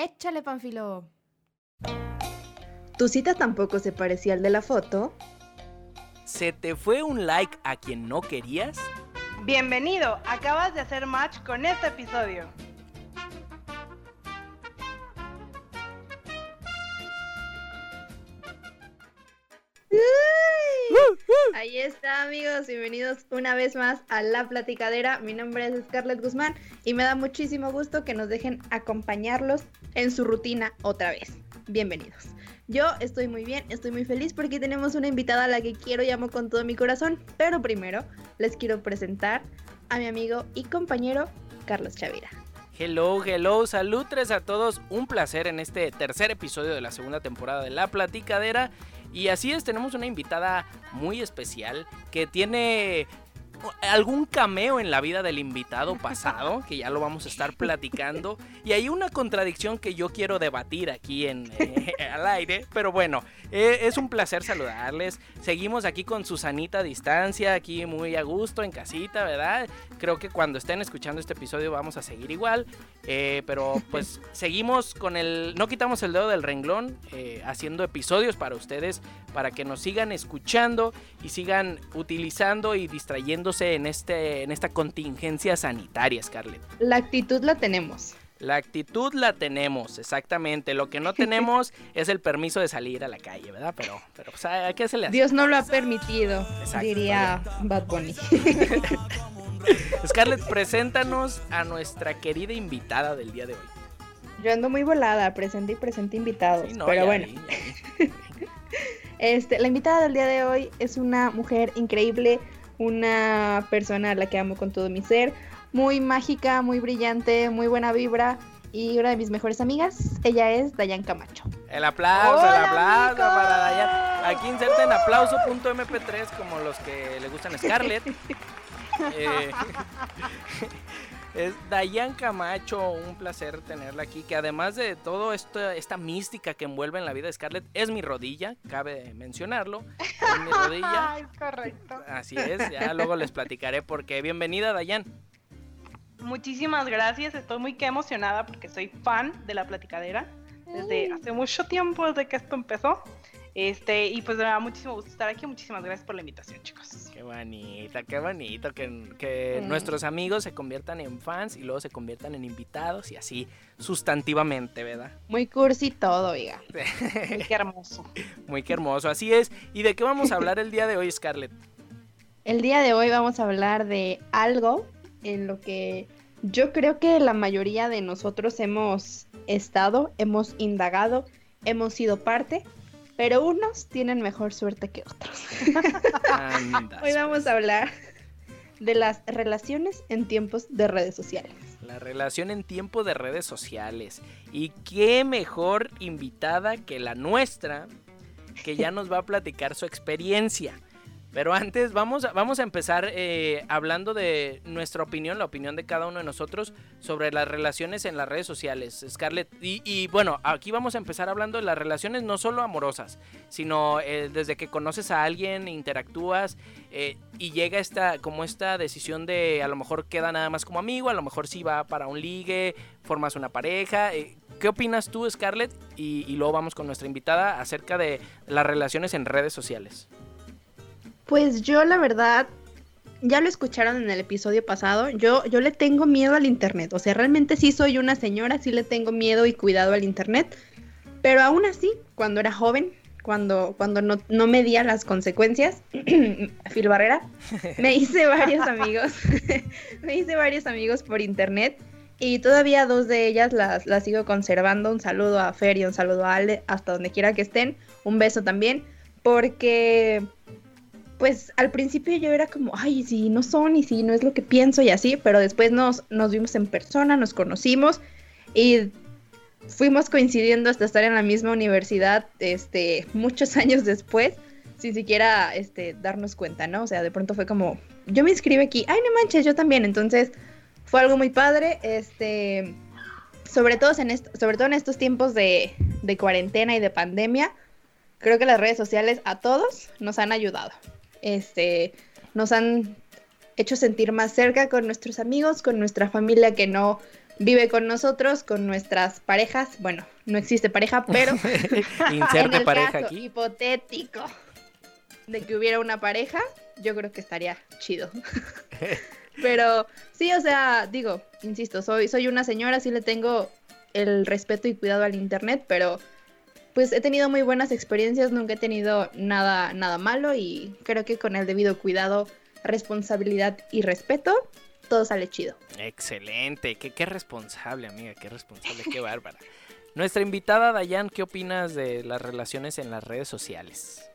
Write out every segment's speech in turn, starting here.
Échale, Panfilo. ¿Tu cita tampoco se parecía al de la foto? ¿Se te fue un like a quien no querías? Bienvenido, acabas de hacer match con este episodio. Está amigos, bienvenidos una vez más a La Platicadera. Mi nombre es Scarlett Guzmán y me da muchísimo gusto que nos dejen acompañarlos en su rutina otra vez. Bienvenidos. Yo estoy muy bien, estoy muy feliz porque tenemos una invitada a la que quiero y amo con todo mi corazón. Pero primero les quiero presentar a mi amigo y compañero Carlos Chavira. Hello, hello, salutres a todos. Un placer en este tercer episodio de la segunda temporada de La Platicadera. Y así es, tenemos una invitada muy especial que tiene algún cameo en la vida del invitado pasado, que ya lo vamos a estar platicando. Y hay una contradicción que yo quiero debatir aquí en, eh, al aire, pero bueno, eh, es un placer saludarles. Seguimos aquí con Susanita a distancia, aquí muy a gusto, en casita, ¿verdad? Creo que cuando estén escuchando este episodio vamos a seguir igual, eh, pero pues seguimos con el, no quitamos el dedo del renglón, haciendo episodios para ustedes, para que nos sigan escuchando y sigan utilizando y distrayendo en, este, en esta contingencia sanitaria, Scarlett? La actitud la tenemos. La actitud la tenemos, exactamente. Lo que no tenemos es el permiso de salir a la calle, ¿verdad? Pero, pero pues, ¿a qué se le hace? Dios no lo ha permitido, diría Bad Bunny. Scarlett, preséntanos a nuestra querida invitada del día de hoy. Yo ando muy volada, presente y presente invitados. pero bueno. este, la invitada del día de hoy es una mujer increíble, una persona a la que amo con todo mi ser, muy mágica, muy brillante, muy buena vibra y una de mis mejores amigas, ella es Dayan Camacho. El aplauso, el aplauso para Dayan. Aquí inserten aplauso.mp3 como los que le gustan Scarlett. eh, es Dayan Camacho, un placer tenerla aquí, que además de todo esto, esta mística que envuelve en la vida de Scarlett, es mi rodilla, cabe mencionarlo. Es mi rodilla. es correcto. Así es, ya luego les platicaré porque bienvenida Dayan. Muchísimas gracias, estoy muy que emocionada porque soy fan de la platicadera desde hace mucho tiempo, desde que esto empezó. Este, y pues me da muchísimo gusto estar aquí. Muchísimas gracias por la invitación, chicos. Qué bonita, qué bonito que, que mm. nuestros amigos se conviertan en fans y luego se conviertan en invitados y así sustantivamente, ¿verdad? Muy cursi todo, oiga. Muy qué hermoso. Muy qué hermoso, así es. ¿Y de qué vamos a hablar el día de hoy, Scarlett? El día de hoy vamos a hablar de algo en lo que yo creo que la mayoría de nosotros hemos estado, hemos indagado, hemos sido parte pero unos tienen mejor suerte que otros. Hoy vamos a hablar de las relaciones en tiempos de redes sociales. La relación en tiempo de redes sociales. Y qué mejor invitada que la nuestra, que ya nos va a platicar su experiencia. Pero antes vamos a, vamos a empezar eh, hablando de nuestra opinión, la opinión de cada uno de nosotros sobre las relaciones en las redes sociales, Scarlett. Y, bueno, aquí vamos a empezar hablando de las relaciones no solo amorosas, sino eh, desde que conoces a alguien, interactúas eh, y llega esta como esta decisión de a lo mejor queda nada más como amigo, a lo mejor sí va para un ligue, formas una pareja. ¿Qué opinas tú, Scarlett? y luego vamos con nuestra invitada acerca de las relaciones en redes sociales. Pues yo la verdad, ya lo escucharon en el episodio pasado, yo, yo le tengo miedo al Internet, o sea, realmente sí soy una señora, sí le tengo miedo y cuidado al Internet, pero aún así, cuando era joven, cuando, cuando no, no medía las consecuencias, Phil Barrera, me hice varios amigos, me hice varios amigos por Internet. Y todavía dos de ellas las, las sigo conservando. Un saludo a Fer y un saludo a Ale, hasta donde quiera que estén. Un beso también. Porque pues al principio yo era como, ay, si no son y si no es lo que pienso y así, pero después nos, nos vimos en persona, nos conocimos y fuimos coincidiendo hasta estar en la misma universidad este, muchos años después, sin siquiera este, darnos cuenta, ¿no? O sea, de pronto fue como, yo me inscribí aquí, ay, no manches, yo también, entonces fue algo muy padre, este, sobre todo en, sobre todo en estos tiempos de, de cuarentena y de pandemia, creo que las redes sociales a todos nos han ayudado este, nos han hecho sentir más cerca con nuestros amigos, con nuestra familia que no vive con nosotros, con nuestras parejas. Bueno, no existe pareja, pero Inserte en el pareja caso aquí. hipotético de que hubiera una pareja, yo creo que estaría chido. pero sí, o sea, digo, insisto, soy, soy una señora, sí le tengo el respeto y cuidado al internet, pero pues he tenido muy buenas experiencias, nunca he tenido nada, nada malo y creo que con el debido cuidado, responsabilidad y respeto, todo sale chido. Excelente, qué, qué responsable, amiga, qué responsable, qué bárbara. Nuestra invitada Dayan, ¿qué opinas de las relaciones en las redes sociales?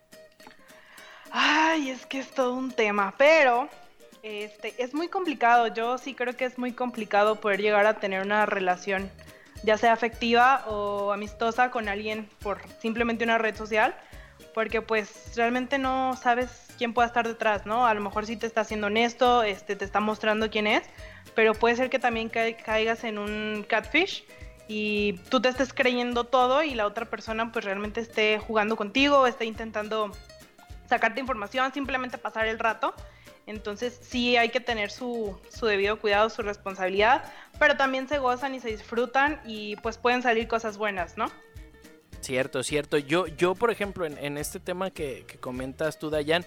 Ay, es que es todo un tema, pero este es muy complicado. Yo sí creo que es muy complicado poder llegar a tener una relación, ya sea afectiva o amistosa con alguien por simplemente una red social, porque pues realmente no sabes quién pueda estar detrás, ¿no? A lo mejor sí te está siendo honesto, este te está mostrando quién es, pero puede ser que también ca- caigas en un catfish y tú te estés creyendo todo y la otra persona pues realmente esté jugando contigo, esté intentando sacarte información, simplemente pasar el rato. Entonces sí hay que tener su, su debido cuidado, su responsabilidad, pero también se gozan y se disfrutan y pues pueden salir cosas buenas, ¿no? Cierto, cierto. Yo, yo por ejemplo, en, este tema que, que comentas tú, Dayan,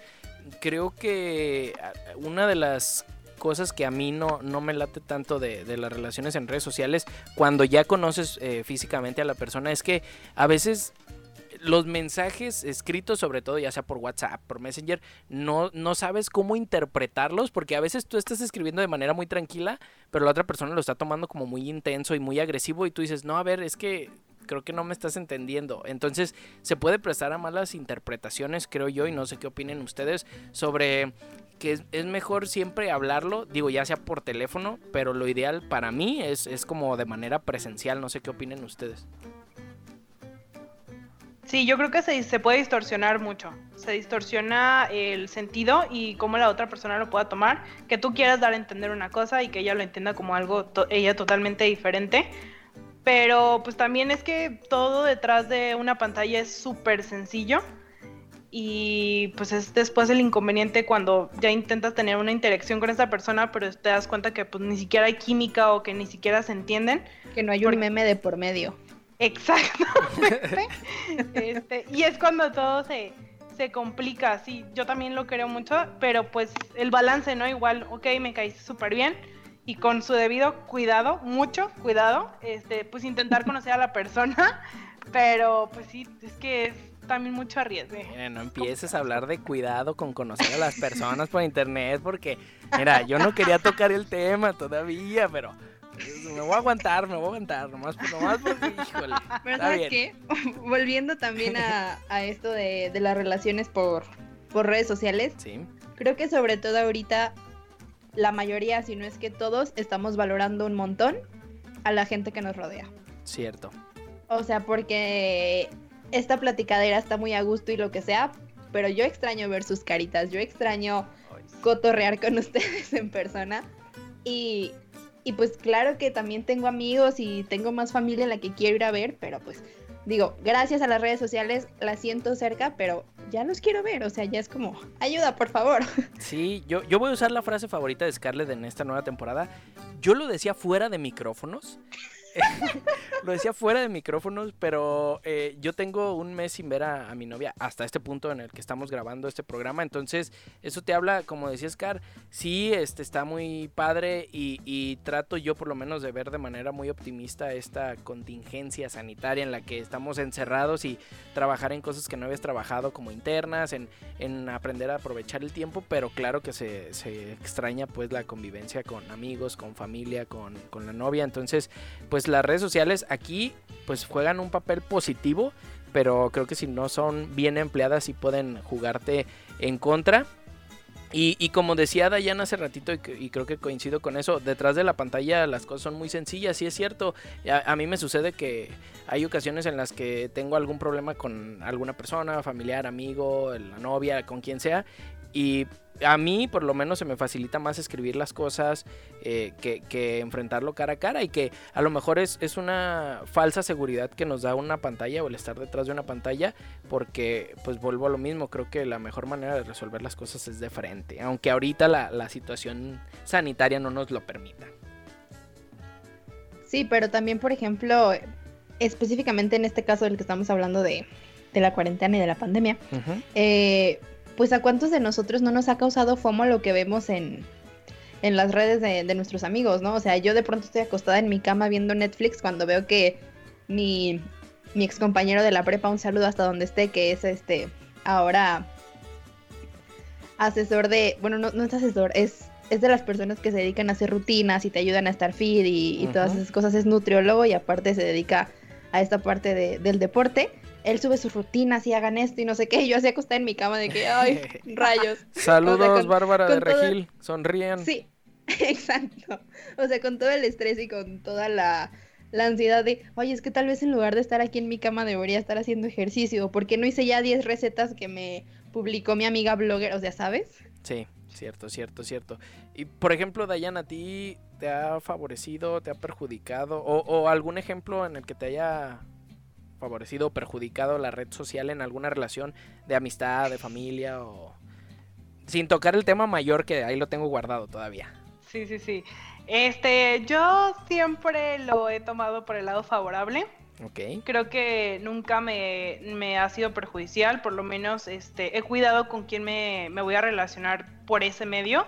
creo que ah, una de las cosas que a mí no, no me late tanto de, de las relaciones en redes sociales, cuando ya conoces eh, físicamente a la persona, es que a veces los mensajes escritos, sobre todo ya sea por WhatsApp, por Messenger, no, no sabes cómo interpretarlos, porque a veces tú estás escribiendo de manera muy tranquila, pero la otra persona lo está tomando como muy intenso y muy agresivo y tú dices, no, a ver, es que creo que no me estás entendiendo. Entonces se puede prestar a malas interpretaciones, creo yo, y no sé qué opinen ustedes sobre que es, mejor siempre hablarlo, digo, ya sea por teléfono, pero lo ideal para mí es, es como de manera presencial, no sé qué opinen ustedes. Sí, yo creo que se, se puede distorsionar mucho. Se distorsiona el sentido y cómo la otra persona lo pueda tomar. Que tú quieras dar a entender una cosa y que ella lo entienda como algo to- ella totalmente diferente. Pero pues también es que todo detrás de una pantalla es súper sencillo. Y pues es después el inconveniente cuando ya intentas tener una interacción con esa persona, pero te das cuenta que pues ni siquiera hay química o que ni siquiera se entienden. Que no hay Porque- un meme de por medio. Exactamente. este, y es cuando todo se, se complica, sí, yo también lo creo mucho, pero pues el balance, ¿no? Igual, ok, me caíste súper bien y con su debido cuidado, mucho cuidado, este, pues intentar conocer a la persona, pero pues sí, es que es también mucho arriesgue. Mira, no empieces a hablar de cuidado con conocer a las personas por internet, porque, mira, yo no quería tocar el tema todavía, pero me voy a aguantar, me voy a aguantar, nomás, nomás porque, híjole. Pero ¿sabes qué? Volviendo también a, a esto de, de las relaciones por, por redes sociales, Sí, creo que sobre todo ahorita la mayoría, si no es que todos, estamos valorando un montón a la gente que nos rodea. cierto. O sea, porque esta platicadera está muy a gusto y lo que sea, pero yo extraño ver sus caritas, yo extraño cotorrear con ustedes en persona. Y, y pues claro que también tengo amigos y tengo más familia en la que quiero ir a ver, pero pues digo, gracias a las redes sociales la siento cerca, pero ya los quiero ver, o sea, ya es como, ayuda, por favor. Sí, yo, yo voy a usar la frase favorita de Scarlett en esta nueva temporada. Yo lo decía fuera de micrófonos. lo decía fuera de micrófonos, pero eh, yo tengo un mes sin ver a, mi novia hasta este punto en el que estamos grabando este programa. Entonces, eso te habla, como decía Scar, sí, este está muy padre y, y trato yo por lo menos de ver de manera muy optimista esta contingencia sanitaria en la que estamos encerrados y trabajar en cosas que no habías trabajado como internas, en, en aprender a aprovechar el tiempo, pero claro que se, se extraña pues la convivencia con amigos, con familia, con, con la novia. Entonces, pues las redes sociales aquí pues juegan un papel positivo, pero creo que si no son bien empleadas sí pueden jugarte en contra. Y, como decía Dayan hace ratito, y, creo que coincido con eso, detrás de la pantalla las cosas son muy sencillas, sí es cierto. A mí me sucede que hay ocasiones en las que tengo algún problema con alguna persona, familiar, amigo, la novia, con quien sea, y a mí por lo menos se me facilita más escribir las cosas eh, que, que enfrentarlo cara a cara y que a lo mejor es, es una falsa seguridad que nos da una pantalla o el estar detrás de una pantalla porque pues vuelvo a lo mismo, creo que la mejor manera de resolver las cosas es de frente, aunque ahorita la, la situación sanitaria no nos lo permita. Sí, pero también, por ejemplo, específicamente en este caso del que estamos hablando de, de la cuarentena y de la pandemia, eh, pues a cuántos de nosotros no nos ha causado FOMO lo que vemos en, en las redes de, de, nuestros amigos, ¿no? O sea, yo de pronto estoy acostada en mi cama viendo Netflix cuando veo que mi, mi ex compañero de la prepa, un saludo hasta donde esté, que es este, ahora asesor de, bueno, no, no es asesor, es es de las personas que se dedican a hacer rutinas y te ayudan a estar fit y, todas esas cosas. Es nutriólogo y aparte se dedica a esta parte de, del deporte. Él sube sus rutinas y hagan esto y no sé qué. Yo así acostada en mi cama de que, ay, rayos. Saludos, Bárbara de Regil. Sonríen. Sí, exacto. O sea, con todo el estrés y con toda la, la ansiedad de, oye, es que tal vez en lugar de estar aquí en mi cama debería estar haciendo ejercicio. ¿Por qué no hice ya 10 recetas que me publicó mi amiga blogger? O sea, ¿sabes? Sí. Cierto, cierto, cierto. Y por ejemplo, Dayan, ¿a ti te ha favorecido, te ha perjudicado? O, algún ejemplo en el que te haya favorecido o perjudicado la red social en alguna relación de amistad, de familia o... Sin tocar el tema mayor que ahí lo tengo guardado todavía. Sí, sí, sí. Este, yo siempre lo he tomado por el lado favorable. Creo que nunca me, ha sido perjudicial, por lo menos este, he cuidado con quién me, voy a relacionar por ese medio.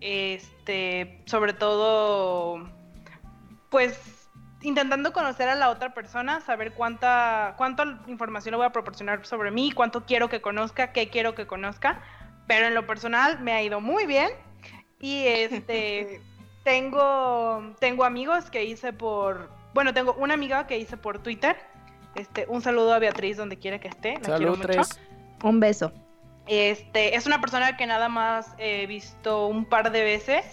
Este, sobre todo, pues intentando conocer a la otra persona, saber cuánta, cuánta información le voy a proporcionar sobre mí, cuánto quiero que conozca, qué quiero que conozca. Pero en lo personal me ha ido muy bien. Y este tengo, tengo amigos que hice por, bueno, tengo una amiga que hice por Twitter. Este, un saludo a Beatriz donde quiera que esté. La quiero mucho. Un beso. Este, es una persona que nada más he visto un par de veces,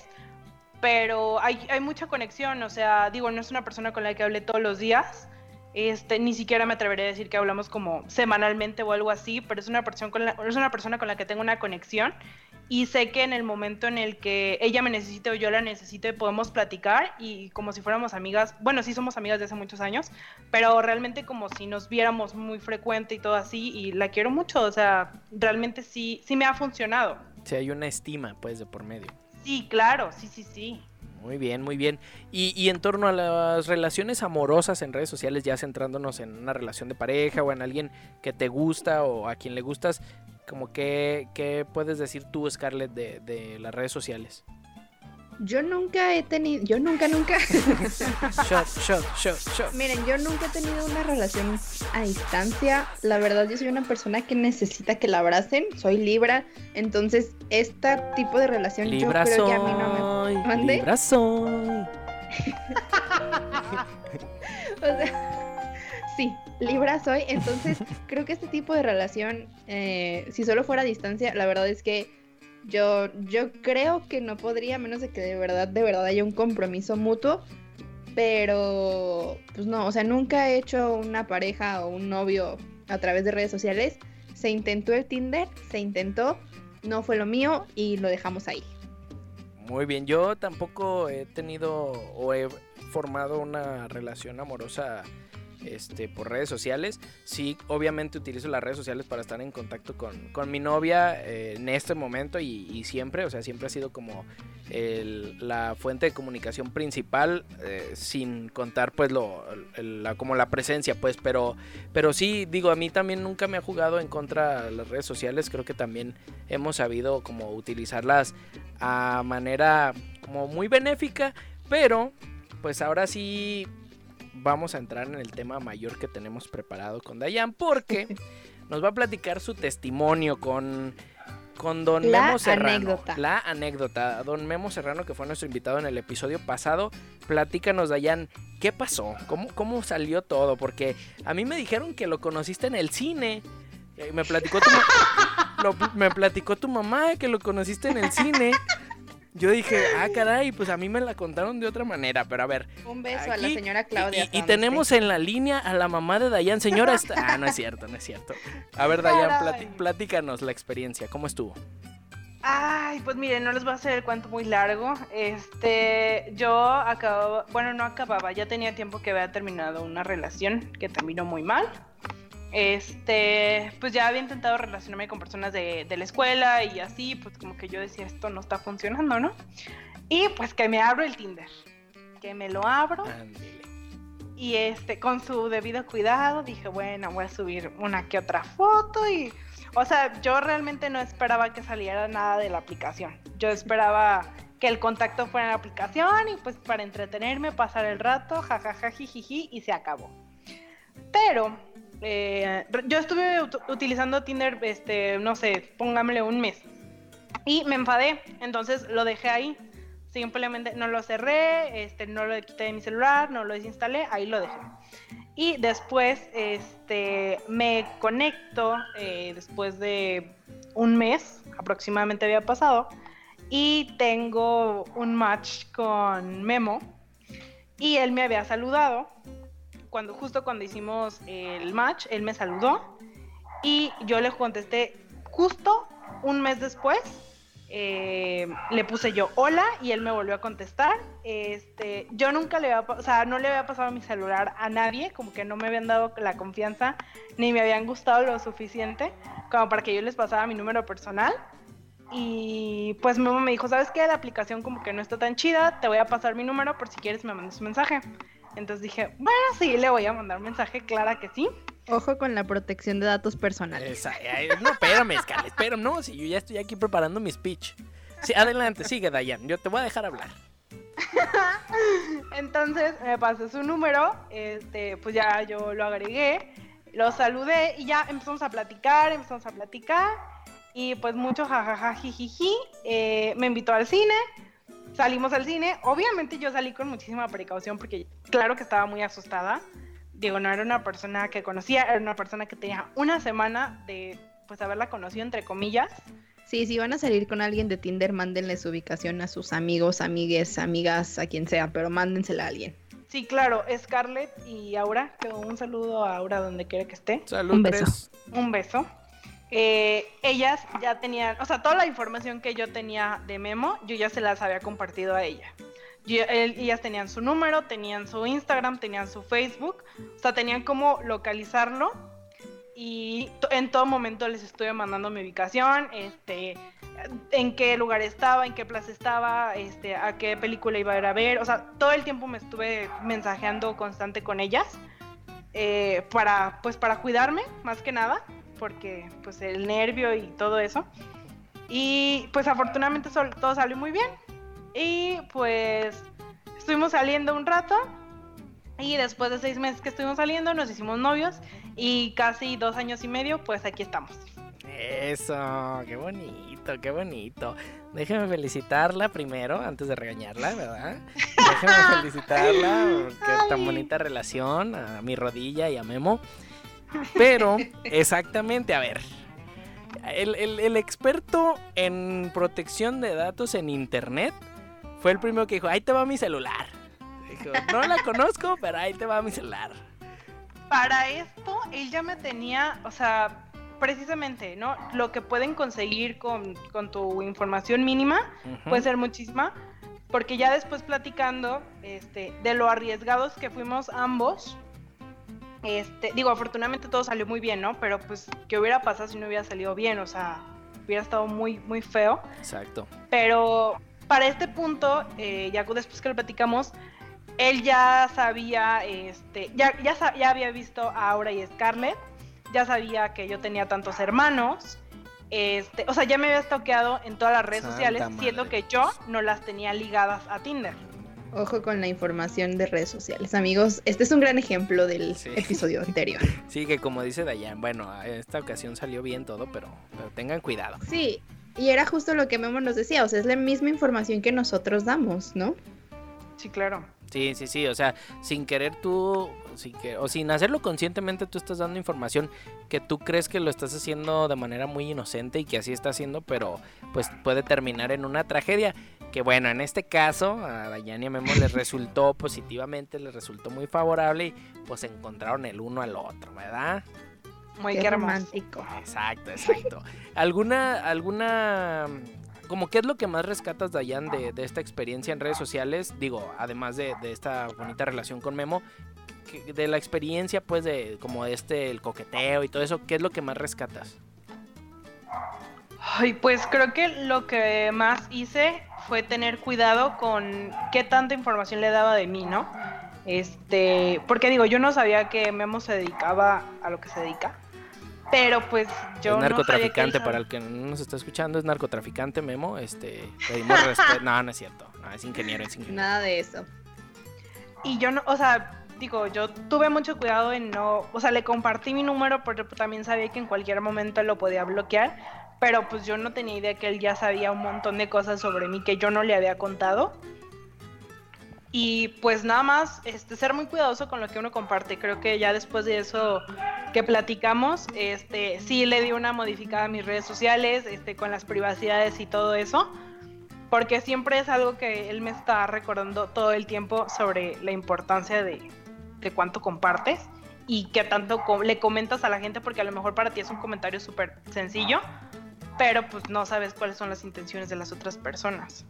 pero hay, hay mucha conexión, o sea, digo, no es una persona con la que hable todos los días, este, ni siquiera me atrevería a decir que hablamos como semanalmente o algo así, pero es una persona con la, es una persona con la que tengo una conexión y sé que en el momento en el que ella me necesite o yo la necesite podemos platicar y como si fuéramos amigas, bueno, sí somos amigas de hace muchos años, pero realmente como si nos viéramos muy frecuente y todo así y la quiero mucho, o sea, realmente sí, sí me ha funcionado. Sí, hay una estima pues de por medio. Sí, claro, sí, sí, sí. Muy bien, muy bien. Y, y, en torno a las relaciones amorosas en redes sociales, ya centrándonos en una relación de pareja o en alguien que te gusta o a quien le gustas, como que, ¿qué puedes decir tú, Scarlett, de, de las redes sociales? Yo nunca he tenido, yo nunca, nunca. shot, shot, shot, shot. Miren, yo nunca he tenido una relación a distancia. La verdad, yo soy una persona que necesita que la abracen. Soy Libra, entonces este tipo de relación yo creo que a mí no me. ¿Mande? Libra soy. o sea. Sí, Libra soy, entonces creo que este tipo de relación, eh, si solo fuera a distancia, la verdad es que yo, yo creo que no podría, menos de que de verdad, de verdad haya un compromiso mutuo, pero pues no, o sea, nunca he hecho una pareja o un novio a través de redes sociales. Se intentó el Tinder, se intentó, no fue lo mío y lo dejamos ahí. Muy bien, yo tampoco he tenido o he formado una relación amorosa este, por redes sociales. Sí, obviamente utilizo las redes sociales para estar en contacto con, mi novia eh, en este momento y, siempre, o sea, siempre ha sido como la fuente de comunicación principal, eh, sin contar pues lo, la, como la presencia, pues, pero, pero sí, digo, a mí también nunca me ha jugado en contra las redes sociales, creo que también hemos sabido como utilizarlas a manera como muy benéfica, pero pues ahora sí vamos a entrar en el tema mayor que tenemos preparado con Dayan, porque nos va a platicar su testimonio con, con don Memo Serrano. Anécdota. La anécdota. Don Memo Serrano, que fue nuestro invitado en el episodio pasado. Platícanos, Dayan, ¿qué pasó? ¿Cómo, ¿Cómo salió todo? Porque a mí me dijeron que lo conociste en el cine. Eh, me platicó tu, me platicó tu mamá que lo conociste en el cine. Yo dije, ah, caray, pues a mí me la contaron de otra manera, pero a ver. Un beso a la señora Claudia. Y, tenemos en la línea a la mamá de Dayan. Señora, está... ah, no es cierto, no es cierto. A ver, Dayan, platícanos la experiencia, ¿cómo estuvo? Ay, pues miren, no les voy a hacer el cuento muy largo. Este, yo acababa, bueno, no acababa, ya tenía tiempo que había terminado una relación que terminó muy mal. Este, pues ya había intentado relacionarme con personas de, la escuela y así, pues como que yo decía, esto no está funcionando, ¿no? Y pues que me abro el Tinder. que me lo abro. Ándele. Y este, con su debido cuidado, dije, bueno, voy a subir una que otra foto y. O sea, yo realmente no esperaba que saliera nada de la aplicación. Yo esperaba que el contacto fuera en la aplicación y pues para entretenerme, pasar el rato, jajaja, jijiji, y se acabó. Pero eh, yo estuve ut- utilizando Tinder, este, no sé, póngamele un mes. Y me enfadé, entonces lo dejé ahí. Simplemente no lo cerré, este, no lo quité de mi celular, no lo desinstalé, ahí lo dejé. Y después este, me conecto, eh, después de un mes aproximadamente había pasado, y tengo un match con Memo, y él me había saludado. Cuando, justo cuando hicimos el match, él me saludó, y yo le contesté justo un mes después eh, le puse yo hola y él me volvió a contestar. Este, yo nunca le había, o sea, no le había pasado mi celular a nadie, como que no me habían dado la confianza ni me habían gustado lo suficiente como para que yo les pasara mi número personal. Y pues Memo me dijo, ¿sabes qué? La aplicación como que no está tan chida, te voy a pasar mi número por si quieres me mandas un mensaje. Entonces dije, bueno, sí, le voy a mandar un mensaje, clara que sí. Ojo con la protección de datos personales. Esa- ay, no, espérame, Scarlett, espérame. No, si yo ya estoy aquí preparando mi speech. Sí, adelante, sigue, Dayan. Yo te voy a dejar hablar. Entonces me pasó su número, este, pues ya yo lo agregué, lo saludé y ya empezamos a platicar, empezamos a platicar y pues mucho jajaja jijiji, eh, me invitó al cine, salimos al cine, obviamente yo salí con muchísima precaución porque claro que estaba muy asustada, digo, no era una persona que conocía, era una persona que tenía una semana de pues haberla conocido entre comillas, Sí, si van a salir con alguien de Tinder, mándenle su ubicación a sus amigos, amigues, amigas, a quien sea, pero mándensela a alguien. Sí, claro, Scarlett y Aura, un saludo a Aura donde quiera que esté. Salud, Un beso. tres. un beso. Eh, ellas ya tenían, o sea, toda la información que yo tenía de Memo, yo ya se las había compartido a ella. Yo- él- ellas tenían su número, tenían su Instagram, tenían su Facebook, o sea, tenían cómo localizarlo. Y en todo momento les estuve mandando mi ubicación, este, en qué lugar estaba, en qué plaza estaba, este, a qué película iba a ir a ver, o sea, todo el tiempo me estuve mensajeando constante con ellas eh, para, pues, para cuidarme, más que nada, porque, pues, el nervio y todo eso. Y, pues, afortunadamente todo salió muy bien. Y, pues, estuvimos saliendo un rato. Y después de seis meses que estuvimos saliendo, nos hicimos novios. Y casi dos años y medio, pues aquí estamos. Eso, qué bonito, qué bonito. Déjeme felicitarla primero, antes de regañarla, ¿verdad? Déjeme felicitarla porque tan Ay. bonita relación a mi rodilla y a Memo. Pero, exactamente, a ver. El, el- el experto en protección de datos en internet fue el primero que dijo, ahí te va mi celular. Dijo, no la conozco, pero ahí te va mi celular. Para esto, él ya me tenía, o sea, precisamente, ¿no? Lo que pueden conseguir con, con tu información mínima, puede ser muchísima, porque ya después platicando este, de lo arriesgados que fuimos ambos, este, digo, afortunadamente todo salió muy bien, ¿no? Pero pues, ¿qué hubiera pasado si no hubiera salido bien? O sea, hubiera estado muy, muy feo. Exacto. Pero para este punto, eh, ya después que lo platicamos, él ya sabía, este, ya, ya, ya había visto a Aura y Scarlett, ya sabía que yo tenía tantos hermanos, este, o sea, ya me había stalkeado en todas las redes Santa sociales, siendo madre. que yo no las tenía ligadas a Tinder. Ojo con la información de redes sociales, amigos. Este es un gran ejemplo del Sí. episodio anterior. Sí, que como dice Dayan, bueno, en esta ocasión salió bien todo, pero, pero tengan cuidado. Sí, y era justo lo que Memo nos decía, o sea, es la misma información que nosotros damos, ¿no? Sí, claro. Sí, sí, sí, o sea, sin querer tú, sin que, o sin hacerlo conscientemente, tú estás dando información que tú crees que lo estás haciendo de manera muy inocente y que así está haciendo, pero pues puede terminar en una tragedia. Que bueno, en este caso a Dayan y a Memo les resultó positivamente, les resultó muy favorable y pues encontraron el uno al otro, ¿verdad? Muy Qué romántico. Exacto, exacto. ¿Alguna, alguna, como qué es lo que más rescatas, Dayan, de, de esta experiencia en redes sociales? Digo, además de, de esta bonita relación con Memo, que- de la experiencia, pues, de como este, el coqueteo y todo eso, ¿qué es lo que más rescatas? Ay, pues creo que lo que más hice fue tener cuidado con qué tanta información le daba de mí, ¿no? Este, porque digo, yo no sabía que Memo se dedicaba a lo que se dedica. Pero pues yo es narcotraficante no para el que no nos está escuchando, es narcotraficante Memo, este, pedimos respeto. No, no es cierto. No, es ingeniero, es ingeniero. Nada de eso. Y yo no, o sea, digo, yo tuve mucho cuidado en no, o sea, le compartí mi número porque también sabía que en cualquier momento lo podía bloquear, pero pues yo no tenía idea que él ya sabía un montón de cosas sobre mí que yo no le había contado. Y pues nada más, este, ser muy cuidadoso con lo que uno comparte. Creo que ya después de eso que platicamos, este, sí le di una modificada a mis redes sociales, este, con las privacidades y todo eso, porque siempre es algo que él me está recordando todo el tiempo sobre la importancia de, de cuánto compartes y qué tanto le comentas a la gente, porque a lo mejor para ti es un comentario súper sencillo, pero pues no sabes cuáles son las intenciones de las otras personas.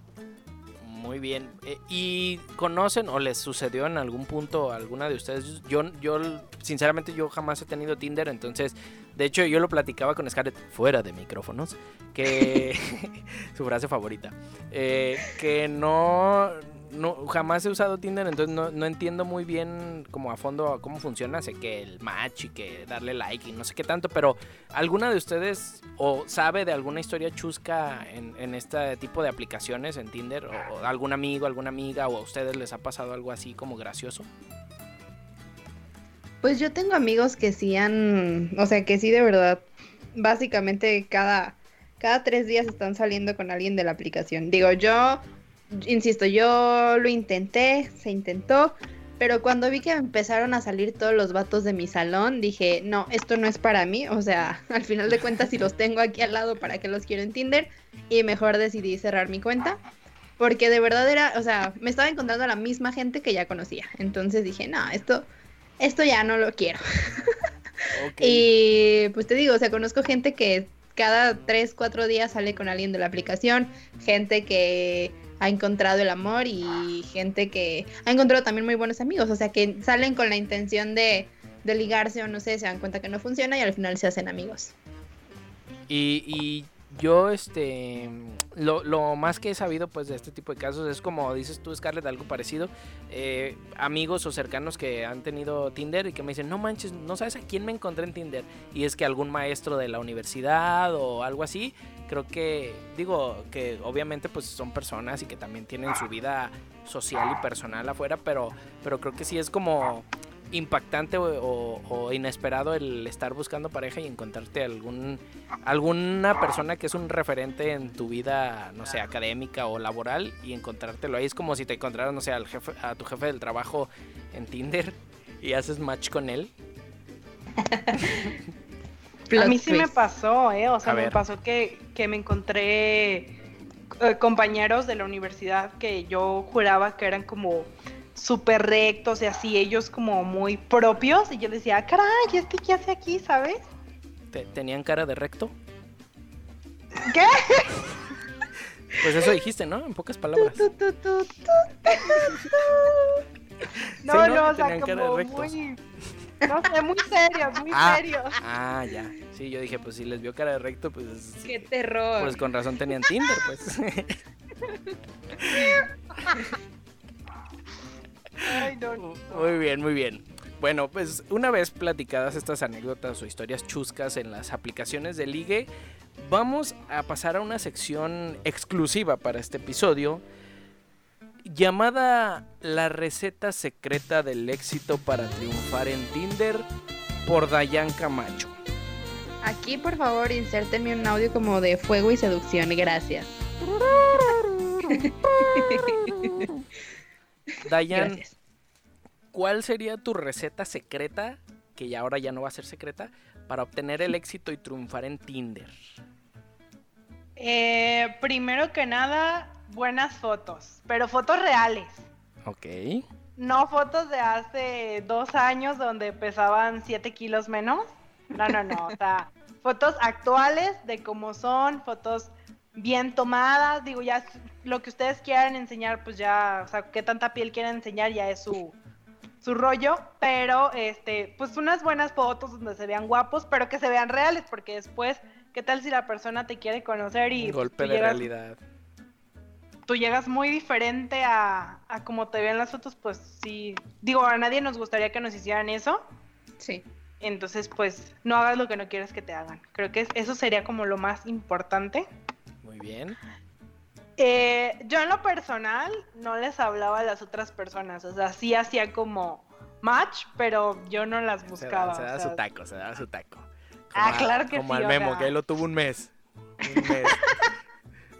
Muy bien. Eh, ¿Y conocen o les sucedió en algún punto a alguna de ustedes? Yo, yo, sinceramente, yo jamás he tenido Tinder, entonces, de hecho, yo lo platicaba con Scarlett fuera de micrófonos, que su frase favorita, eh, que no, no, jamás he usado Tinder, entonces no, entiendo muy bien como a fondo cómo funciona. Sé que el match y que darle like y no sé qué tanto, pero ¿alguna de ustedes o sabe de alguna historia chusca en, este tipo de aplicaciones en Tinder? O, algún amigo, alguna amiga o a ustedes les ha pasado algo así como gracioso? Pues yo tengo amigos que sí han, o sea, que sí de verdad, básicamente cada, cada tres días están saliendo con alguien de la aplicación. Digo, yo insisto, yo lo intenté, se intentó, pero cuando vi que empezaron a salir todos los vatos de mi salón, dije, no, esto no es para mí. O sea, al final de cuentas, si los tengo aquí al lado, ¿para qué los quiero en Tinder? Y mejor decidí cerrar mi cuenta. Porque de verdad era, o sea, me estaba encontrando a la misma gente que ya conocía. Entonces dije, no, esto, esto ya no lo quiero. Y pues te digo, o sea, conozco gente que cada 3, 4 días sale con alguien de la aplicación, gente que ha encontrado el amor y gente que ha encontrado también muy buenos amigos, o sea, que salen con la intención de, de ligarse o no sé, se dan cuenta que no funciona y al final se hacen amigos. Y, y yo, este, lo, lo, más que he sabido, pues, de este tipo de casos es como dices tú, Scarlett, algo parecido. Eh, amigos o cercanos que han tenido Tinder y que me dicen, no manches, no sabes a quién me encontré en Tinder. Y es que algún maestro de la universidad o algo así, creo que, digo, que obviamente, pues, son personas y que también tienen su vida social y personal afuera, pero, pero creo que sí es como impactante o, inesperado el estar buscando pareja y encontrarte algún alguna persona que es un referente en tu vida, no sé, académica o laboral y encontrártelo ahí es como si te encontraras, no sé, al jefe, a tu jefe del trabajo en Tinder y haces match con él. a mí sí me pasó, ¿eh? O sea, me pasó que, que me encontré eh, compañeros de la universidad que yo juraba que eran como súper rectos y así, ellos como muy propios. Y yo decía, caray, ¿este qué hace aquí, sabes? ¿Tenían cara de recto? ¿Qué? Pues eso dijiste, ¿no? En pocas palabras. no, no, o sea, como muy... No sé, muy serios, muy ah, serios. Ah, ya. Sí, yo dije, pues si les vio cara de recto, pues... ¡Qué terror! Pues con razón tenían Tinder, pues. Muy bien, muy bien. Bueno, pues una vez platicadas estas anécdotas o historias chuscas en las aplicaciones de ligue, vamos a pasar a una sección exclusiva para este episodio llamada La receta secreta del éxito para triunfar en Tinder por Dayan Camacho. Aquí por favor insértenme un audio como de fuego y seducción, gracias. Dayan, ¿cuál sería tu receta secreta, que ya ahora ya no va a ser secreta, para obtener el éxito y triunfar en Tinder? Eh, primero que nada, buenas fotos, pero fotos reales. Ok. No fotos de hace dos años donde pesaban 7 kilos menos. No, no, no. O sea, fotos actuales de cómo son, fotos bien tomadas, digo, ya lo que ustedes quieran enseñar, pues ya, o sea, qué tanta piel quieren enseñar ya es su, su rollo, pero este, pues unas buenas fotos donde se vean guapos, pero que se vean reales, porque después ¿Qué tal si la persona te quiere conocer y Un golpe de llegas- realidad. tú llegas muy diferente a, a como te ven las fotos, pues sí. Digo, a nadie nos gustaría que nos hicieran eso. Sí. Entonces, pues, no hagas lo que no quieres que te hagan. Creo que es- eso sería como lo más importante. Muy bien. Eh, yo en lo personal no les hablaba a las otras personas. O sea, sí hacía como match, pero yo no las buscaba. se o da sea, su taco, se da su taco. Ah, a- claro que Como sí, al o memo, que ahí lo tuvo un mes. Un mes.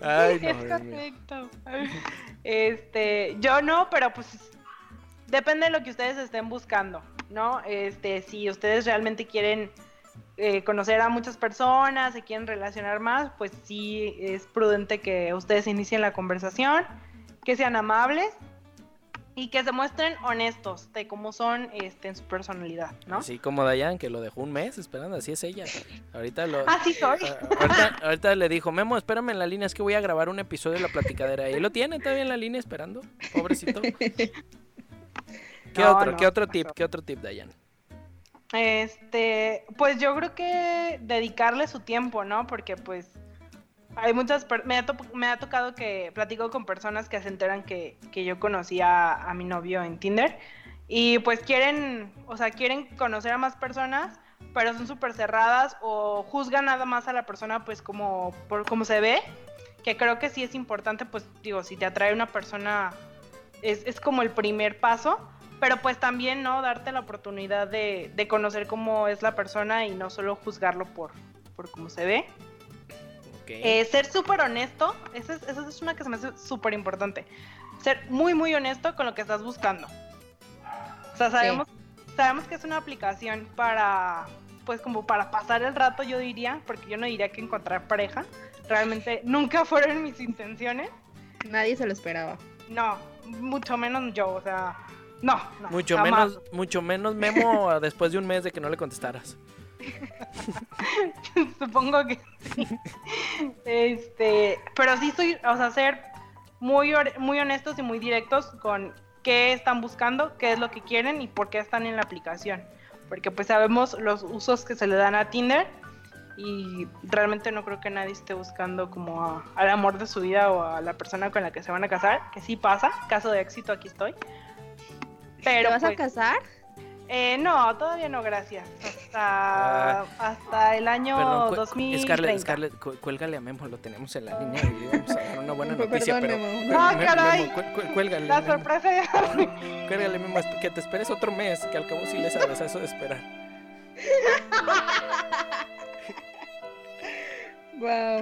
Ay, Sí, no, es correcto. Este, yo no, pero pues depende de lo que ustedes estén buscando, ¿no? Este, si ustedes realmente quieren eh, conocer a muchas personas, se quieren relacionar más, pues sí es prudente que ustedes inicien la conversación, que sean amables y que se muestren honestos de cómo son este, en su personalidad, ¿no? Así como Dayan, que lo dejó un mes esperando, así es ella. Ahorita lo. Así soy. ahorita, ahorita le dijo, Memo, espérame en la línea, es que voy a grabar un episodio de la platicadera. Y lo tiene todavía en la línea esperando, pobrecito. ¿Qué No, otro? no, ¿Qué otro ¿qué tip? ¿Qué otro tip, Dayan? Este, pues yo creo que dedicarle su tiempo, ¿no? Porque pues hay muchas, me ha, me ha tocado que platico con personas que se enteran que, que yo conocí a, a mi novio en Tinder y pues quieren, o sea, quieren conocer a más personas, pero son súper cerradas o juzgan nada más a la persona pues como, por cómo se ve, que creo que sí es importante, pues digo, si te atrae una persona, es, es como el primer paso, pero pues también, ¿no? Darte la oportunidad de, de conocer cómo es la persona y no solo juzgarlo por, por cómo se ve. Eh, ser súper honesto, esa es, esa es una que se me hace súper importante. Ser muy, muy honesto con lo que estás buscando. O sea, sabemos, sabemos que es una aplicación para, pues como para pasar el rato, yo diría, porque yo no diría que encontrar pareja. Realmente nunca fueron mis intenciones. Nadie se lo esperaba. No, mucho menos yo, o sea, no. no mucho jamás. menos, mucho menos Memo después de un mes de que no le contestaras. Supongo que sí. Este, pero sí soy, o sea, ser muy, muy honestos y muy directos con qué están buscando, qué es lo que quieren y por qué están en la aplicación. Porque pues sabemos los usos que se le dan a Tinder y realmente no creo que nadie esté buscando como a- al amor de su vida o a la persona con la que se van a casar, que sí pasa, caso de éxito aquí estoy. Pero ¿Te vas a pues, casar? eh, no, todavía no, gracias. Hasta, hasta el año Perdón, cu- 2030. Scarlett, Scarlett, cu- cuélgale a Memo, lo tenemos en la línea y vamos a dar una buena noticia, Perdón, pero... Memo. Ah, Me- caray. Memo, cu- cu- cuélgale, La sorpresa ya. Cuélgale, Memo, que te esperes otro mes, que al cabo sí le sabes a eso de esperar. Wow.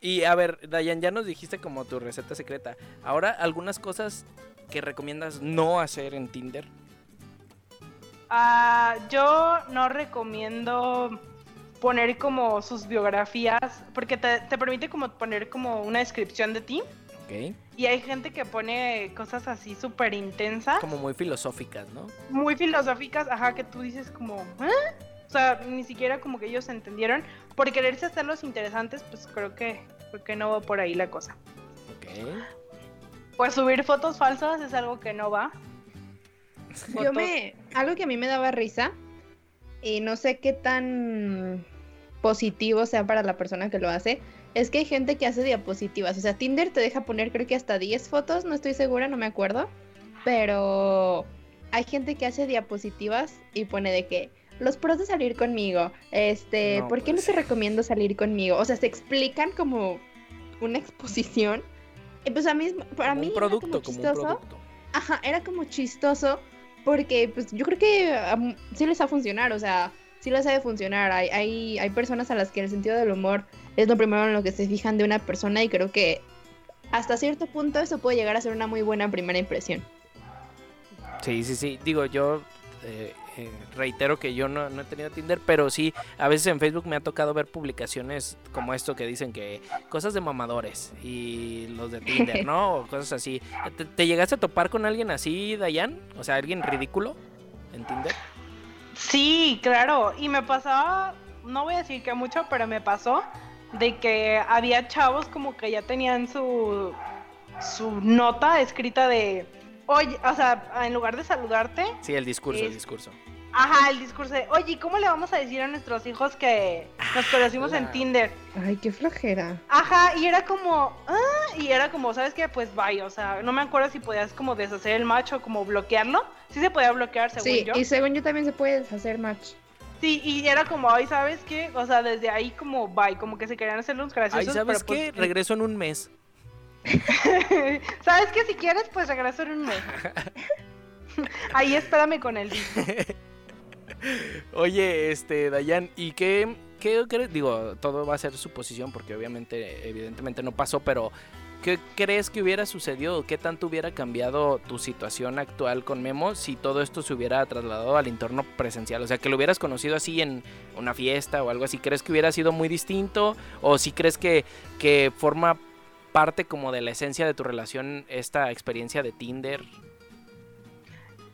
Y a ver, Dayan, ya nos dijiste como tu receta secreta. Ahora, algunas cosas que recomiendas no hacer en Tinder. Ah, yo no recomiendo poner como sus biografías, porque te, te permite como poner como una descripción de ti. Ok. Y hay gente que pone cosas así súper intensas, Como muy filosóficas, ¿no? muy filosóficas, ajá, que tú dices como, ¿eh? O sea, ni siquiera como que ellos entendieron. Por quererse hacerlos interesantes, pues creo que, creo que no va por ahí la cosa. Ok. Pues subir fotos falsas es algo que no va. Yo me. Algo que a mí me daba risa. Y no sé qué tan positivo sea para la persona que lo hace. Es que hay gente que hace diapositivas. O sea, Tinder te deja poner, creo que hasta 10 fotos. No estoy segura, no me acuerdo. Pero hay gente que hace diapositivas y pone de que. Los pros de salir conmigo. Este, No ¿por qué no puede te recomiendo salir conmigo? O sea, se explican como una exposición. Y pues a mí, para Como mí un era como un chistoso. producto. Ajá, era como chistoso porque pues yo creo que sí les va a funcionar, o sea, sí les sabe funcionar. Hay, hay, hay personas a las que el sentido del humor es lo primero en lo que se fijan de una persona y creo que hasta cierto punto eso puede llegar a ser una muy buena primera impresión. Sí, sí, sí. Digo, yo eh, eh, reitero que yo no, no he tenido Tinder, pero sí, a veces en Facebook me ha tocado ver publicaciones como esto que dicen que cosas de mamadores y los de Tinder, ¿no? O cosas así. ¿Te, te llegaste a topar con alguien así, Dayan? O sea, alguien ridículo en Tinder. Sí, claro. Y me pasaba, no voy a decir que mucho, pero me pasó de que había chavos como que ya tenían su, su nota escrita de, oye, o sea, en lugar de saludarte, Sí, el discurso, el discurso. Ajá, el discurso de, oye, ¿cómo le vamos a decir a nuestros hijos que nos conocimos en Tinder? Ay, qué flojera. Ajá, y era como, ah, y era como, ¿sabes qué? Pues bye, o sea, no me acuerdo si podías como deshacer el match o como bloquearlo. Sí se podía bloquear, según Sí, yo. y según yo también se puede deshacer match. Sí, y era como, ay, ¿sabes qué? O sea, desde ahí como bye, como que se querían hacer los graciosos. Ay, ¿sabes pero, qué? pues, Regreso en un mes. ¿Sabes qué? Si quieres, pues regreso en un mes. Ahí espérame con el disco. Oye, este, Dayan, ¿y qué, qué crees? Digo, todo va a ser suposición porque obviamente, evidentemente no pasó, pero ¿qué crees que hubiera sucedido? ¿Qué tanto hubiera cambiado tu situación actual con Memo si todo esto se hubiera trasladado al entorno presencial? O sea, que lo hubieras conocido así en una fiesta o algo así. ¿Crees que hubiera sido muy distinto? ¿O si crees que, que forma parte como de la esencia de tu relación esta experiencia de Tinder?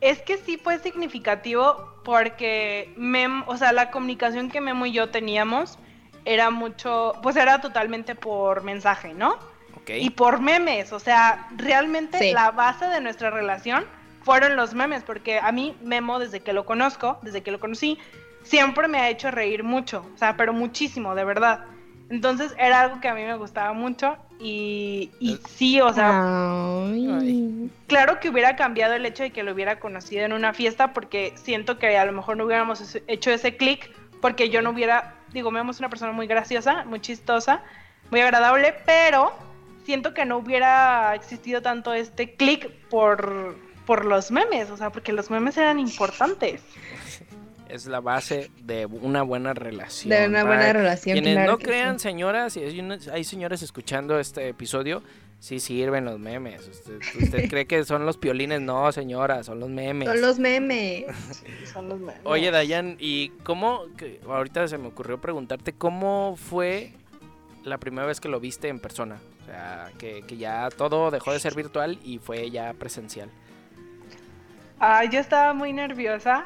Es que sí fue significativo porque Mem, o sea, la comunicación que Memo y yo teníamos era mucho, pues era totalmente por mensaje, ¿no? ¿Ok? Y por memes, o sea, realmente Sí. la base de nuestra relación fueron los memes, porque a mí Memo, desde que lo conozco, desde que lo conocí, siempre me ha hecho reír mucho, o sea, pero muchísimo, de verdad. Entonces era algo que a mí me gustaba mucho y, y sí, o sea, Ay. claro que hubiera cambiado el hecho de que lo hubiera conocido en una fiesta porque siento que a lo mejor no hubiéramos hecho ese clic porque yo no hubiera, digo, Memo es una persona muy graciosa, muy chistosa, muy agradable, pero siento que no hubiera existido tanto este clic por, por los memes, o sea, porque los memes eran importantes. Es la base de una buena relación. De una buena relación. Quienes claro no que crean, sí. señoras, si hay, señores escuchando este episodio, sí sirven los memes. Usted, usted cree que son los piolines, no, señora, son los memes. Son los memes. Son los memes. Oye, Dayan, ¿y cómo? que ahorita se me ocurrió preguntarte, ¿cómo fue la primera vez que lo viste en persona? O sea, que, que ya todo dejó de ser virtual y fue ya presencial. Ah, yo estaba muy nerviosa,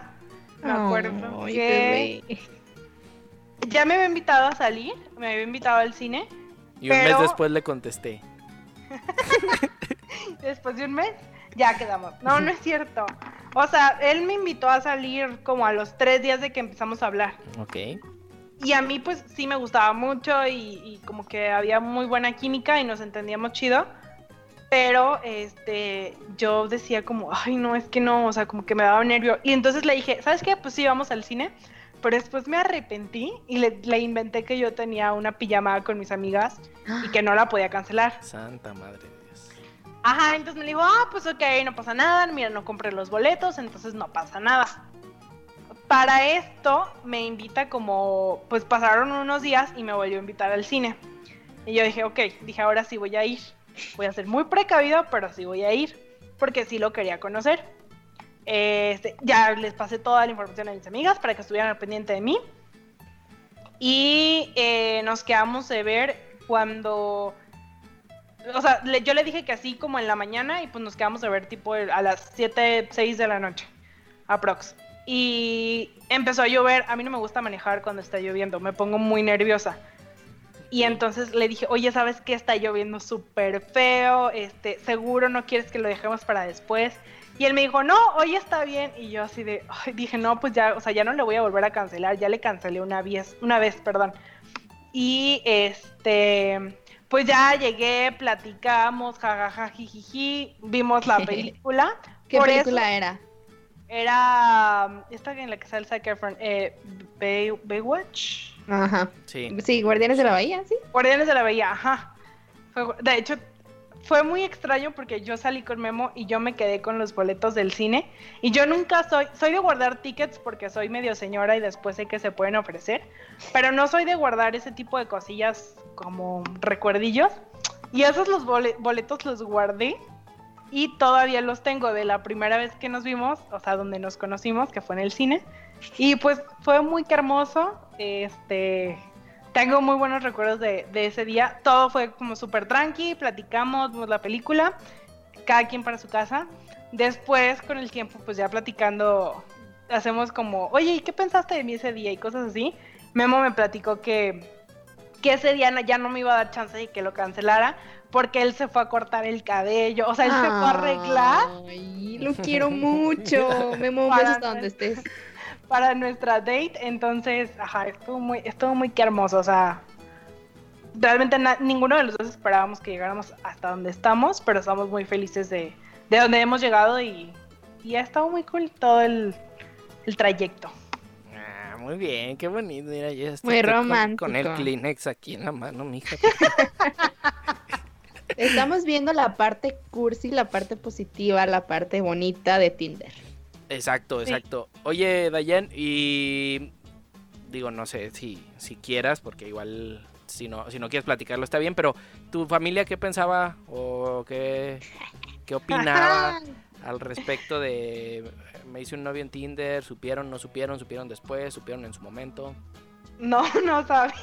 me acuerdo Ay, que bebé. ya me había invitado a salir, me había invitado al cine. Y un mes después le contesté. Después de un mes, ya quedamos. No, no es cierto. O sea, él me invitó a salir como a los tres días de que empezamos a hablar. Ok. Y a mí pues sí me gustaba mucho y, y como que había muy buena química y nos entendíamos chido. Pero este, yo decía como, ay no, es que no, o sea, como que me daba nervio. Y entonces le dije, ¿sabes qué? Pues sí, vamos al cine. Pero después me arrepentí y le, le inventé que yo tenía una pijamada con mis amigas y que no la podía cancelar. Santa madre de Dios. Ajá, entonces me dijo, ah, pues ok, no pasa nada, mira, no compré los boletos, entonces no pasa nada. Para esto me invita como, pues pasaron unos días y me volvió a invitar al cine. Y yo dije, ok, dije, ahora sí voy a ir. Voy a ser muy precavido, pero sí voy a ir, porque sí lo quería conocer. Este, ya les pasé toda la información a mis amigas para que estuvieran al pendiente de mí. Y eh, nos quedamos de ver cuando o sea, yo le dije que así como en la mañana y pues nos quedamos a ver tipo a las 7, 6 de la noche, aprox. Y empezó a llover, a mí no me gusta manejar cuando está lloviendo, me pongo muy nerviosa. Y entonces le dije, oye, ¿sabes qué? Está lloviendo súper feo, este, seguro no quieres que lo dejemos para después. Y él me dijo, no, hoy está bien. Y yo así de, dije, no, pues ya, o sea, ya no le voy a volver a cancelar, ya le cancelé una vez, una vez, perdón. Y este, pues ya llegué, platicamos, jajaja, jijiji, vimos la película. ¿Qué Por película eso era? era esta en la que sale Zac Efron, eh, Bay- Baywatch. Ajá. Sí. Sí, Guardianes de la Bahía, sí. Guardianes de la Bahía, ajá. Fue- de hecho, fue muy extraño porque yo salí con Memo y yo me quedé con los boletos del cine. Y yo nunca soy, soy de guardar tickets porque soy medio señora y después sé que se pueden ofrecer. Pero no soy de guardar ese tipo de cosillas como recuerdillos. Y esos los bole- boletos los guardé y todavía los tengo de la primera vez que nos vimos, o sea, donde nos conocimos, que fue en el cine. Y pues fue muy hermoso. Este, tengo muy buenos recuerdos de, de ese día. Todo fue como súper tranqui, platicamos, vimos la película, cada quien para su casa. Después, con el tiempo, pues ya platicando, hacemos como, oye, ¿y qué pensaste de mí ese día? Y cosas así. Memo me platicó que, que ese día ya no me iba a dar chance de que lo cancelara, porque él se fue a cortar el cabello, o sea, él se fue a arreglar Ay, lo quiero mucho. Memo, un Para beso hasta no- donde estés. Para nuestra date, entonces, ajá, estuvo muy, estuvo muy que hermoso, o sea, realmente ninguno de los dos esperábamos que llegáramos hasta donde estamos, pero estamos muy felices de, de donde hemos llegado y, y ha estado muy cool todo el, el trayecto. Ah, muy bien, qué bonito, mira, ya estoy Muy con- romántico. Con, el Kleenex aquí en la mano, mija. Estamos viendo la parte cursi, la parte positiva, la parte bonita de Tinder. Exacto, Sí. exacto. Oye, Dayan, y digo, no sé si, si quieras, porque igual si no, si no quieres platicarlo está bien, pero ¿tu familia qué pensaba o qué, qué opinaba al respecto de me hice un novio en Tinder, supieron, no supieron, supieron después, supieron en su momento? No, no saben.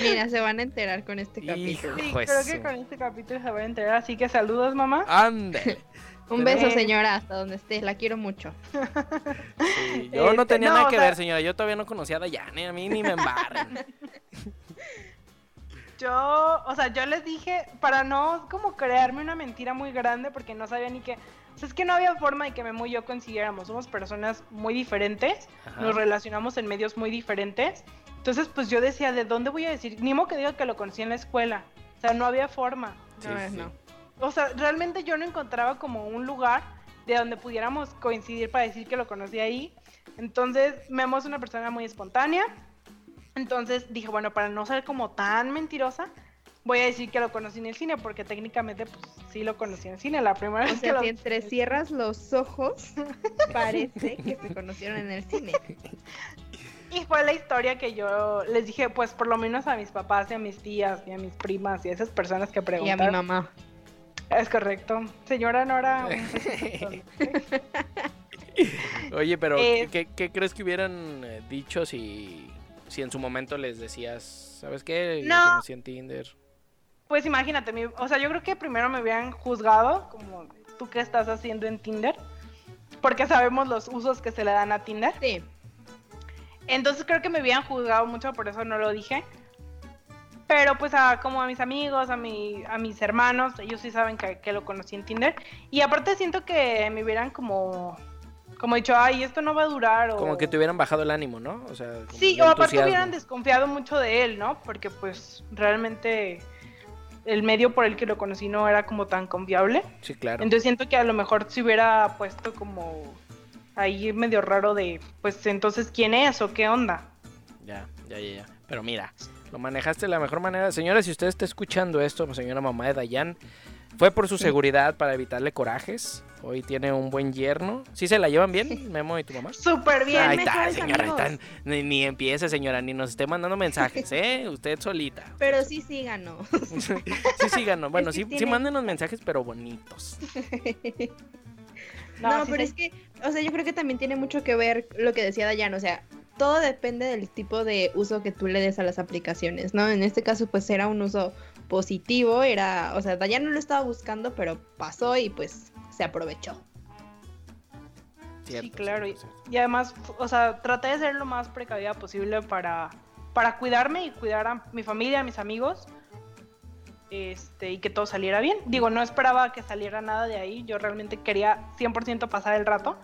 Mira, se van a enterar con este Hijo. capítulo. Sí, creo que con este capítulo se van a enterar, así que saludos, mamá. Ándale. Un beso, señora, hasta donde esté. La quiero mucho. Sí, yo no tenía no, nada que sea- ver, señora. Yo todavía no conocía a Dayan, eh, a mí ni me embarren. Yo, o sea, yo les dije, para no como crearme una mentira muy grande, porque no sabía ni qué. O sea, es que no había forma de que Memo y yo coincidiéramos. Somos personas muy diferentes, Ajá. nos relacionamos en medios muy diferentes. Entonces, pues yo decía, ¿de dónde voy a decir? Ni modo que diga que lo conocí en la escuela. O sea, no había forma. Sí, No, sí. no. O sea, realmente yo no encontraba como un lugar de donde pudiéramos coincidir para decir que lo conocí ahí. Entonces, Memo es una persona muy espontánea. Entonces dije, bueno, para no ser como tan mentirosa, voy a decir que lo conocí en el cine, porque técnicamente, pues sí lo conocí en el cine. La primera O vez que sea, lo si entrecierras los ojos, parece que se conocieron en el cine. Y fue la historia que yo les dije, pues por lo menos a mis papás y a mis tías y a mis primas y a esas personas que Y a preguntaron. mi mamá. Es correcto. Señora Nora. Oye, pero Eh, ¿qué, qué crees que hubieran eh, dicho si, si en su momento les decías, ¿sabes qué? Yo No. conocí en Tinder. Pues imagínate, mi- o sea, yo creo que primero me hubieran juzgado, como tú qué estás haciendo en Tinder, porque sabemos los usos que se le dan a Tinder. Sí. Entonces creo que me hubieran juzgado mucho, por eso no lo dije. Pero pues a, como a mis amigos, a, mi, a mis hermanos, ellos sí saben que, que lo conocí en Tinder. Y aparte siento que me hubieran como, como dicho, ay, esto no va a durar. O... Como que te hubieran bajado el ánimo, ¿no? O sea, como Sí, o aparte hubieran desconfiado mucho de él, ¿no? Porque pues realmente el medio por el que lo conocí no era como tan confiable. Sí, claro. Entonces siento que a lo mejor se hubiera puesto como ahí medio raro de, pues entonces, ¿quién es o qué onda? Ya, ya, ya, ya. Pero mira, lo manejaste de la mejor manera. Señora, si usted está escuchando esto, señora mamá de Dayan, fue por su seguridad para evitarle corajes. Hoy tiene un buen yerno. ¿Sí se la llevan bien, Memo y tu mamá? Súper bien, Ahí está, señora. están- ni, ni empiece, señora, ni nos esté mandando mensajes, ¿eh? Usted solita. Pero sí, sí ganó. sí, sí, ganó. Bueno, sí, sí tiene- mándenos mensajes, pero bonitos. No, sí pero es que, o sea, yo creo que también tiene mucho que ver lo que decía Dayan, o sea, todo depende del tipo de uso que tú le des a las aplicaciones, ¿no? En este caso, pues era un uso positivo, era, o sea, Dayan no lo estaba buscando, pero pasó y pues se aprovechó. Cierto, sí, claro. Y, cierto, cierto. y además, o sea, traté de ser lo más precavida posible para, para cuidarme y cuidar a mi familia, a mis amigos. Este, y que todo saliera bien. Digo, no esperaba que saliera nada de ahí. Yo realmente quería 100% pasar el rato.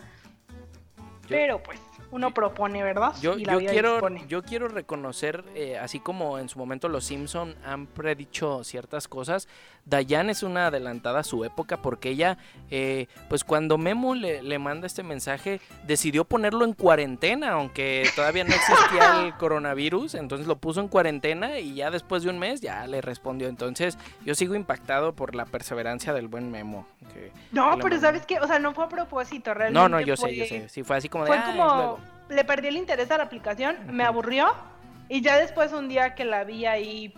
pero pues, uno propone, ¿verdad? Yo, y la yo vida quiero, dispone. yo quiero reconocer, eh, así como en su momento los Simpson han predicho ciertas cosas, Dayan es una adelantada a su época porque ella, eh, pues cuando Memo le, le manda este mensaje, decidió ponerlo en cuarentena, aunque todavía no existía el coronavirus, entonces lo puso en cuarentena y ya después de un mes ya le respondió. Entonces yo sigo impactado por la perseverancia del buen Memo. que- No, que pero. ¿sabes qué? O sea, no fue a propósito, realmente. No, no, yo sé, yo sé. Sí, fue así como de... Fue "Ay, como, luego". Le perdí el interés a la aplicación, me aburrió y ya después un día que la vi ahí,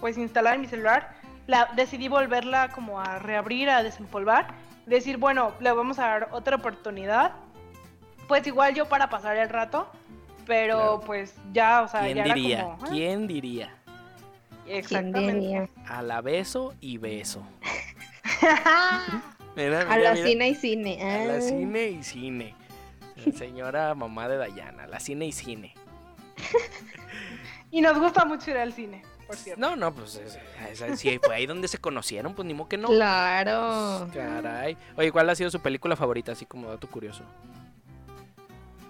pues instalada en mi celular, la decidí volverla como a reabrir, a desempolvar, decir, bueno, le vamos a dar otra oportunidad, pues igual yo para pasar el rato, pero Claro. pues ya, o sea, ¿Quién ya diría? era como... ah, ¿Quién diría? ¿Quién Exactamente. diría? A la beso y beso. Mira, A la mira. cine y cine. A la ah. cine y cine. Señora mamá de Dayana, la cine y cine. y nos gusta mucho ir al cine, por cierto. No, no, pues es- es- si fue ahí donde se conocieron, pues ni modo que no. Claro. Caray. Oye, ¿cuál ha sido su película favorita? Así como dato curioso.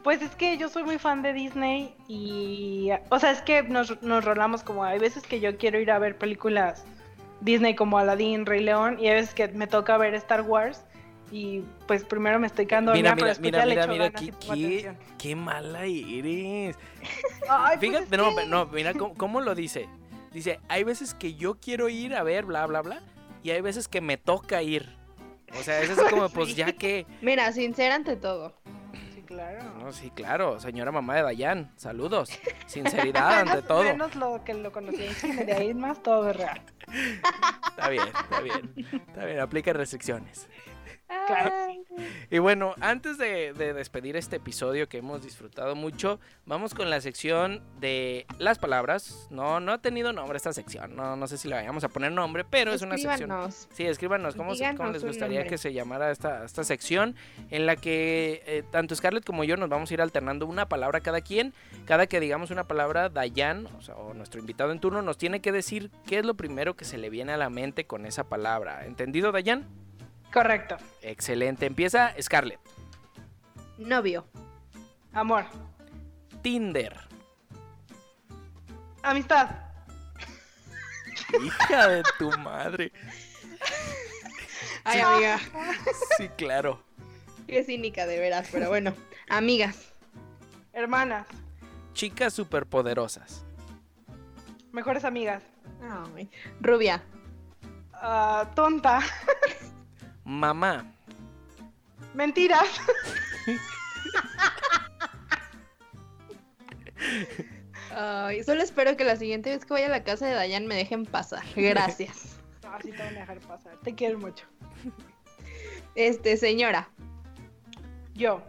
Pues es que yo soy muy fan de Disney y, o sea, es que nos, nos rolamos como, hay veces que yo quiero ir a ver películas Disney como Aladdin, Rey León, y hay veces que me toca ver Star Wars y pues primero me estoy quedando Mira, dormida, mira, pero mira, mira, le echo mira, qué, qué, qué mala eres. Ay, pues Fíjate, es no, que- no, mira cómo, cómo lo dice. Dice, hay veces que yo quiero ir a ver, bla, bla, bla, y hay veces que me toca ir. O sea, es así como, pues ya que... Mira, sincera ante todo. Sí, claro. No, sí, claro, señora mamá de Dayan, saludos. Sinceridad ante todo. Menos lo que lo conocí de ahí más todo es real. Está bien, está bien. Está bien, aplica restricciones. Claro. Y bueno, antes de, de despedir este episodio que hemos disfrutado mucho, vamos con la sección de las palabras. No, no ha tenido nombre esta sección. No, no sé si le vayamos a poner nombre, pero es una sección. Escríbanos. Sí, escríbanos cómo, cómo les gustaría que se llamara esta, esta sección en la que eh, tanto Scarlett como yo nos vamos a ir alternando una palabra cada quien. Cada que digamos una palabra, Dayan, o, sea, o nuestro invitado en turno, nos tiene que decir qué es lo primero que se le viene a la mente con esa palabra. ¿Entendido, Dayan? Correcto. Excelente. Empieza Scarlett. Novio. Amor. Tinder. Amistad. Hija de tu madre. Ay, amiga. Sí, claro. Qué cínica, de veras, pero bueno. Amigas. Hermanas. Chicas superpoderosas. Mejores amigas. Ay. Rubia. Ah, tonta. Mamá. Mentiras. Ay, solo espero que la siguiente vez que vaya a la casa de Dayan me dejen pasar. Gracias. No, así te van a dejar pasar. Te quiero mucho. Este, señora. Yo.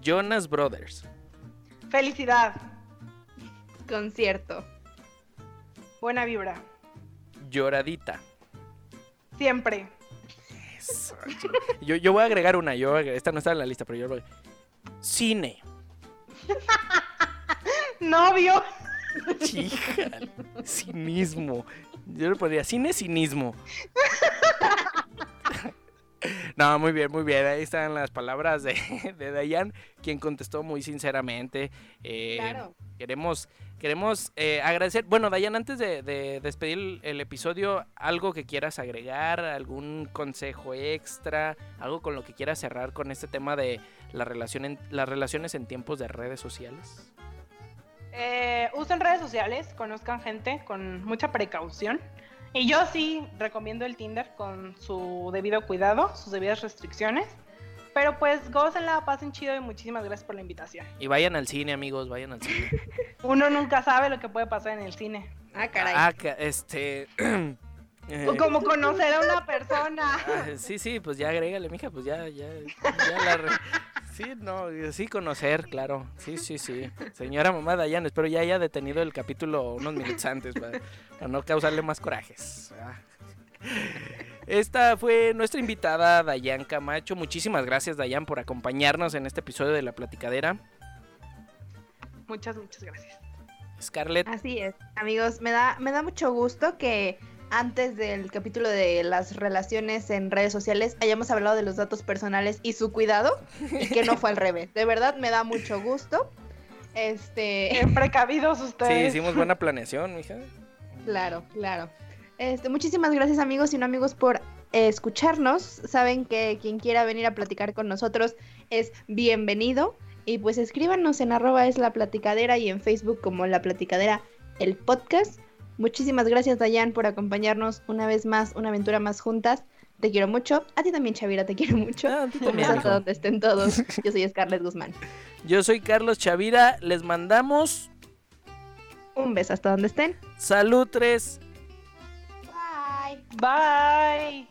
Jonas Brothers. Felicidad. Concierto. Buena vibra. Lloradita. Siempre. Yo, yo voy a agregar una. Yo, agregar- esta no está en la lista, pero yo voy Cine. Novio. Hija, cinismo. Yo le pondría cine cinismo. No, muy bien, muy bien. Ahí están las palabras de, de Dayan, quien contestó muy sinceramente. Eh, Claro. Queremos, queremos eh, agradecer. Bueno, Dayan, antes de, de despedir el, episodio, algo que quieras agregar, algún consejo extra, algo con lo que quieras cerrar con este tema de la relación en- las relaciones en tiempos de redes sociales. Eh, usen redes sociales, conozcan gente con mucha precaución. Y yo sí recomiendo el Tinder con su debido cuidado, sus debidas restricciones. Pero pues gócenla, pasen chido y muchísimas gracias por la invitación. Y vayan al cine, amigos, vayan al cine. Uno nunca sabe lo que puede pasar en el cine. Ah, caray. Ah, este. eh, O como conocer a una persona. ah, sí, sí, pues ya agrégale, mija, pues ya, ya, ya la re- Sí, no, sí, conocer, claro. Sí, sí, sí. Señora mamá Dayan, espero ya haya detenido el capítulo unos minutos antes para, para no causarle más corajes. Ah. Esta fue nuestra invitada Dayan Camacho. Muchísimas gracias, Dayan, por acompañarnos en este episodio de La Platicadera. Muchas, muchas gracias. Scarlett, Así es, amigos, me da, me da mucho gusto que antes del capítulo de las relaciones en redes sociales hayamos hablado de los datos personales y su cuidado y que no fue al revés. De verdad me da mucho gusto. Este, Qué precavidos sí, ustedes. hicimos buena planeación, mija. claro, claro. Este, muchísimas gracias amigos y no amigos por eh, escucharnos. Saben que quien quiera venir a platicar con nosotros es bienvenido. Y pues escríbanos en arroba es la platicadera y en Facebook como la platicadera el podcast. Muchísimas gracias Dayan por acompañarnos una vez más, una aventura más juntas. Te quiero mucho. A ti también, Chavira, te quiero mucho. Ah, Un también, hasta donde estén todos. Yo soy Scarlett Guzmán. Yo soy Carlos Chavira, les mandamos Un beso hasta donde estén. salud 3. Bye. Bye.